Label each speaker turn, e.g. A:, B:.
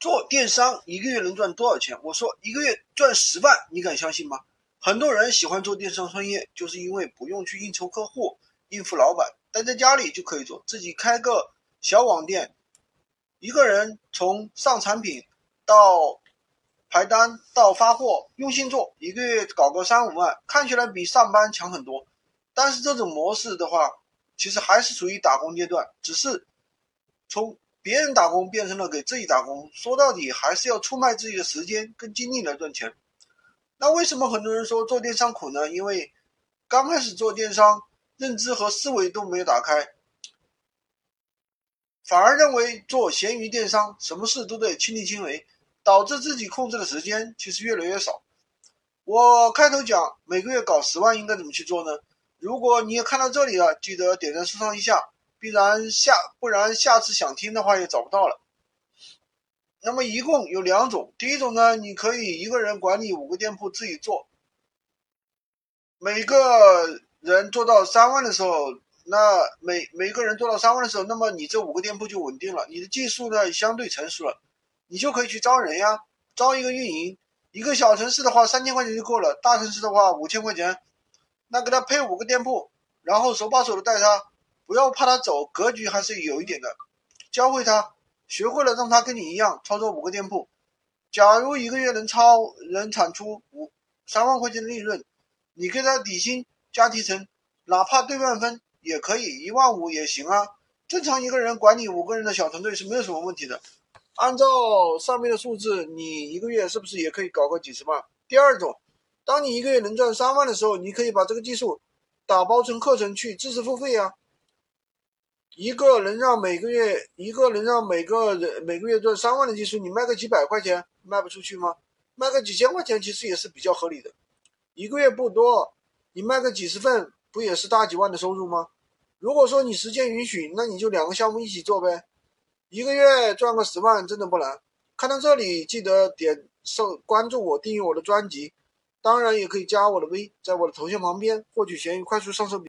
A: 做电商一个月能赚多少钱？我说一个月赚十万，你敢相信吗？很多人喜欢做电商创业，就是因为不用去应酬客户、应付老板，待在家里就可以做，自己开个小网店，一个人从上产品到排单到发货，用心做，一个月搞个三五万，看起来比上班强很多。但是这种模式的话，其实还是属于打工阶段，只是从。别人打工变成了给自己打工，说到底还是要出卖自己的时间跟精力来赚钱。那为什么很多人说做电商苦呢？因为刚开始做电商，认知和思维都没有打开，反而认为做闲鱼电商什么事都得亲力亲为，导致自己控制的时间其实越来越少。我开头讲每个月搞十万应该怎么去做呢？如果你也看到这里了，记得点赞收藏一下。必然下，不然下次想听的话也找不到了。那么一共有两种，第一种呢，你可以一个人管理五个店铺自己做，每个人做到三万的时候，那每每个人做到三万的时候，那么你这五个店铺就稳定了，你的技术呢相对成熟了，你就可以去招人呀，招一个运营。一个小城市的话，三千块钱就够了；大城市的话，五千块钱，那给他配五个店铺，然后手把手的带他。不要怕他走，格局还是有一点的。教会他，学会了，让他跟你一样操作五个店铺。假如一个月能超能产出五三万块钱的利润，你给他底薪加提成，哪怕对半分也可以，一万五也行啊。正常一个人管理五个人的小团队是没有什么问题的。按照上面的数字，你一个月是不是也可以搞个几十万？第二种，当你一个月能赚三万的时候，你可以把这个技术打包成课程去知识付费啊。一个能让每个月一个能让每个人每个月赚三万的技术，你卖个几百块钱卖不出去吗？卖个几千块钱其实也是比较合理的。一个月不多，你卖个几十份不也是大几万的收入吗？如果说你时间允许，那你就两个项目一起做呗，一个月赚个十万真的不难。看到这里记得点收关注我，订阅我的专辑，当然也可以加我的微，在我的头像旁边获取闲鱼快速上手笔。